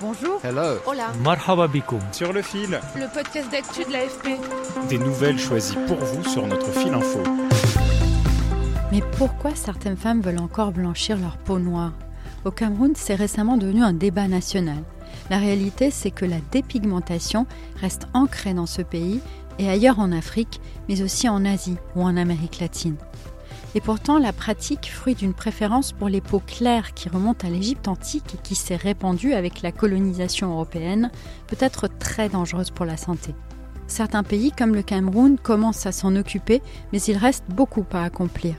Bonjour. Hello. Hola. Marhaba Sur le fil. Le podcast d'actu de l'AFP. Des nouvelles choisies pour vous sur notre fil info. Mais pourquoi certaines femmes veulent encore blanchir leur peau noire? Au Cameroun, c'est récemment devenu un débat national. La réalité, c'est que la dépigmentation reste ancrée dans ce pays et ailleurs en Afrique, mais aussi en Asie ou en Amérique latine. Et pourtant, la pratique, fruit d'une préférence pour les peaux claires qui remonte à l'Égypte antique et qui s'est répandue avec la colonisation européenne, peut être très dangereuse pour la santé. Certains pays, comme le Cameroun, commencent à s'en occuper, mais il reste beaucoup à accomplir.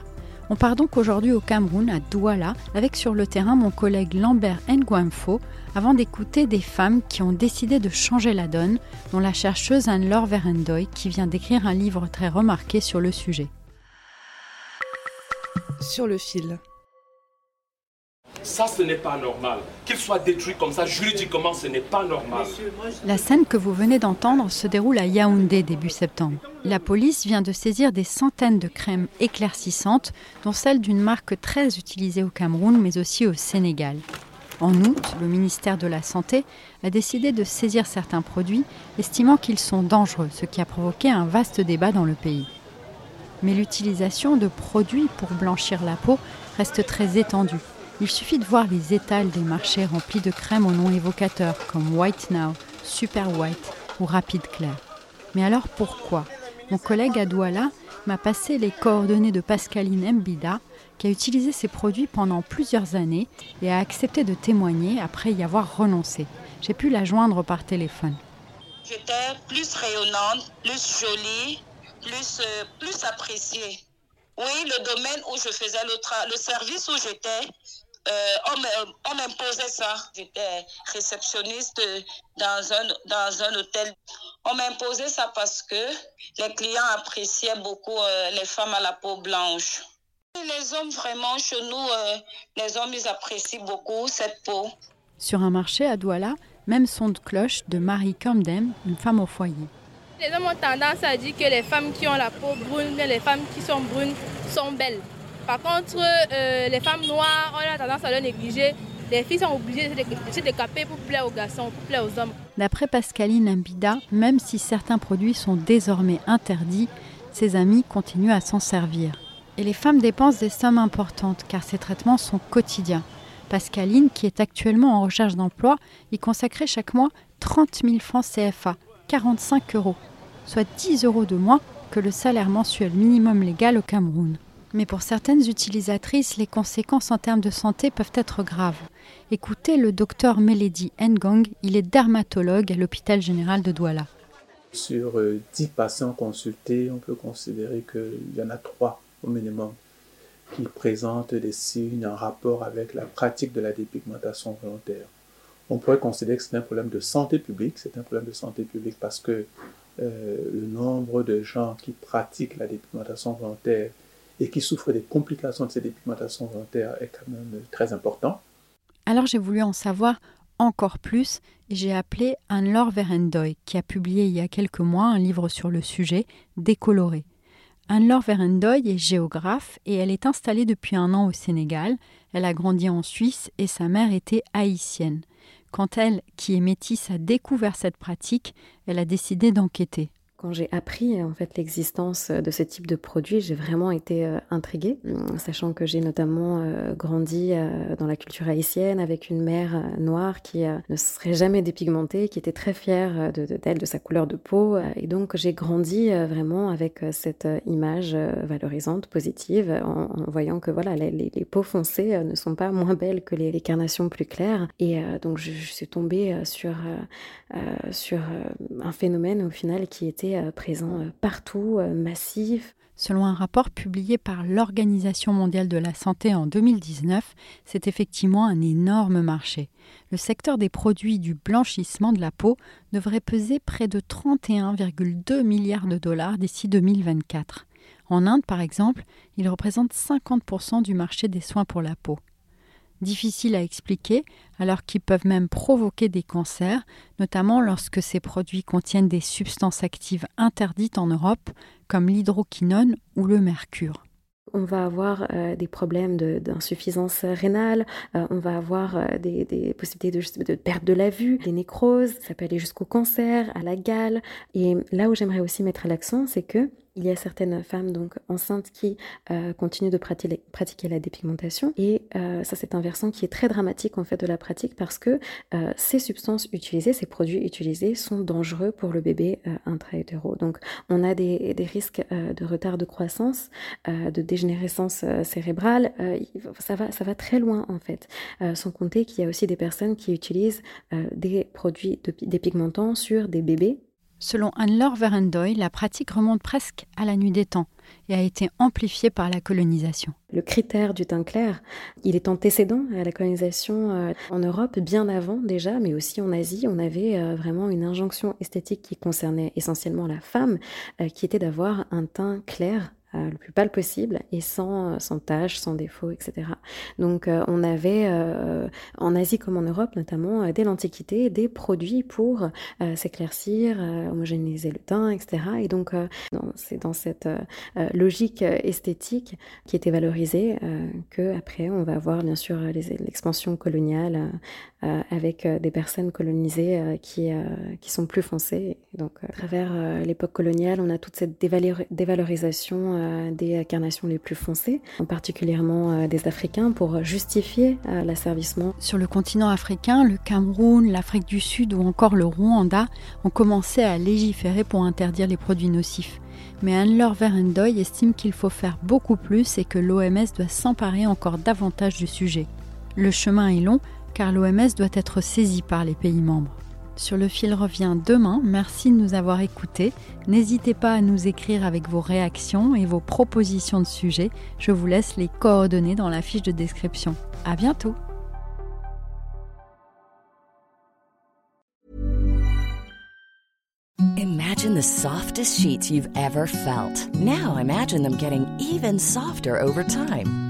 On part donc aujourd'hui au Cameroun, à Douala, avec sur le terrain mon collègue Lambert Nguamfo, avant d'écouter des femmes qui ont décidé de changer la donne, dont la chercheuse Anne-Laure Verendoy, qui vient d'écrire un livre très remarqué sur le sujet sur le fil. Ça, ce n'est pas normal. Qu'il soit détruit comme ça, juridiquement, ce n'est pas normal. La scène que vous venez d'entendre se déroule à Yaoundé début septembre. La police vient de saisir des centaines de crèmes éclaircissantes, dont celle d'une marque très utilisée au Cameroun, mais aussi au Sénégal. En août, le ministère de la Santé a décidé de saisir certains produits, estimant qu'ils sont dangereux, ce qui a provoqué un vaste débat dans le pays mais l'utilisation de produits pour blanchir la peau reste très étendue. Il suffit de voir les étals des marchés remplis de crèmes au nom évocateur comme White Now, Super White ou Rapid Clair. Mais alors pourquoi? Mon collègue à Douala m'a passé les coordonnées de Pascaline Mbida, qui a utilisé ces produits pendant plusieurs années et a accepté de témoigner après y avoir renoncé. J'ai pu la joindre par téléphone. J'étais plus rayonnante, plus jolie, plus, euh, plus apprécié. Oui, le domaine où je faisais le, le service où j'étais, euh, on m'imposait ça. J'étais réceptionniste dans un, dans un hôtel. On m'imposait ça parce que les clients appréciaient beaucoup euh, les femmes à la peau blanche. Les hommes, vraiment, chez nous, les hommes, ils apprécient beaucoup cette peau. Sur un marché à Douala, même son de cloche de Marie Camden, une femme au foyer. Les hommes ont tendance à dire que les femmes qui ont la peau brune, les femmes qui sont brunes sont belles. Par contre, euh, les femmes noires, on a tendance à les négliger. Les filles sont obligées de se décaper pour plaire aux garçons, pour plaire aux hommes. D'après Pascaline Mbida, même si certains produits sont désormais interdits, ses amis continuent à s'en servir. Et les femmes dépensent des sommes importantes car ces traitements sont quotidiens. Pascaline, qui est actuellement en recherche d'emploi, y consacrait chaque mois 30 000 francs CFA, 45 euros soit 10 euros de moins que le salaire mensuel minimum légal au Cameroun. Mais pour certaines utilisatrices, les conséquences en termes de santé peuvent être graves. Écoutez le docteur Meledi Ngong, il est dermatologue à l'hôpital général de Douala. Sur 10 euh, patients consultés, on peut considérer qu'il y en a 3 au minimum qui présentent des signes en rapport avec la pratique de la dépigmentation volontaire. On pourrait considérer que c'est un problème de santé publique, c'est un problème de santé publique parce que euh, le nombre de gens qui pratiquent la dépigmentation volontaire et qui souffrent des complications de cette dépigmentation volontaire est quand même très important. Alors j'ai voulu en savoir encore plus et j'ai appelé Anne-Laure Verendoy qui a publié il y a quelques mois un livre sur le sujet, Décoloré. Anne-Laure Verendoy est géographe et elle est installée depuis un an au Sénégal. Elle a grandi en Suisse et sa mère était haïtienne. Quand elle, qui est métisse, a découvert cette pratique, elle a décidé d'enquêter. Quand j'ai appris en fait l'existence de ce type de produit, j'ai vraiment été euh, intriguée, hum, sachant que j'ai notamment euh, grandi euh, dans la culture haïtienne avec une mère noire qui ne serait jamais dépigmentée, qui était très fière de d'elle, de, sa couleur de peau, et donc j'ai grandi vraiment avec cette image valorisante, positive, en, voyant que voilà les, les, peaux foncées ne sont pas moins belles que les, carnations plus claires, et donc je, je, suis tombée sur sur un phénomène au final qui était euh, présent euh, partout, euh, massif. Selon un rapport publié par l'Organisation mondiale de la santé en 2019, c'est effectivement un énorme marché. Le secteur des produits du blanchissement de la peau devrait peser près de 31,2 milliards de dollars d'ici 2024. En Inde, par exemple, il représente 50% du marché des soins pour la peau. Difficile à expliquer, alors qu'ils peuvent même provoquer des cancers, notamment lorsque ces produits contiennent des substances actives interdites en Europe, comme l'hydroquinone ou le mercure. On va avoir euh, des problèmes d'insuffisance rénale, euh, on va avoir euh, des, possibilités de, de, perte de la vue, des nécroses, ça peut aller jusqu'au cancer, à la gale. Et là où j'aimerais aussi mettre l'accent, c'est que il y a certaines femmes donc enceintes qui euh, continuent de pratiquer, la dépigmentation et euh, ça c'est un versant qui est très dramatique en fait de la pratique parce que euh, ces substances utilisées, ces produits utilisés sont dangereux pour le bébé intra-hétéro. Donc on a des, des risques de retard de croissance, de dégénérescence cérébrale, ça va, ça va très loin en fait. sans compter qu'il y a aussi des personnes qui utilisent des produits dépigmentants sur des bébés Selon Anne-Laure Verendoy, la pratique remonte presque à la nuit des temps et a été amplifiée par la colonisation. Le critère du teint clair, il est antécédent à la colonisation euh, en Europe bien avant déjà, mais aussi en Asie. On avait euh, vraiment une injonction esthétique qui concernait essentiellement la femme, euh, qui était d'avoir un teint clair le plus pâle possible et sans, euh, sans taches, sans défauts, etc. Donc euh, on avait en Asie comme en Europe notamment dès l'Antiquité des produits pour s'éclaircir, homogénéiser le teint, etc. Et donc c'est dans cette logique esthétique qui était valorisée que après on va avoir bien sûr l'expansion coloniale avec des personnes colonisées qui, qui sont plus foncées. Donc à travers l'époque coloniale, on a toute cette dévalorisation euh, des carnations les plus foncées, en particulièrement euh, des Africains, pour justifier euh, l'asservissement. Sur le continent africain, le Cameroun, l'Afrique du Sud ou encore le Rwanda ont commencé à légiférer pour interdire les produits nocifs. Mais Anne-Laure Verendoy estime qu'il faut faire beaucoup plus et que l'OMS doit s'emparer encore davantage du sujet. Le chemin est long car l'OMS doit être saisie par les pays membres. Sur le fil revient demain. Merci de nous avoir écoutés. N'hésitez pas à nous écrire avec vos réactions et vos propositions de sujets. Je vous laisse les coordonnées dans la fiche de description. À bientôt. Imagine the softest sheets you've ever felt. Now imagine them getting even softer over time.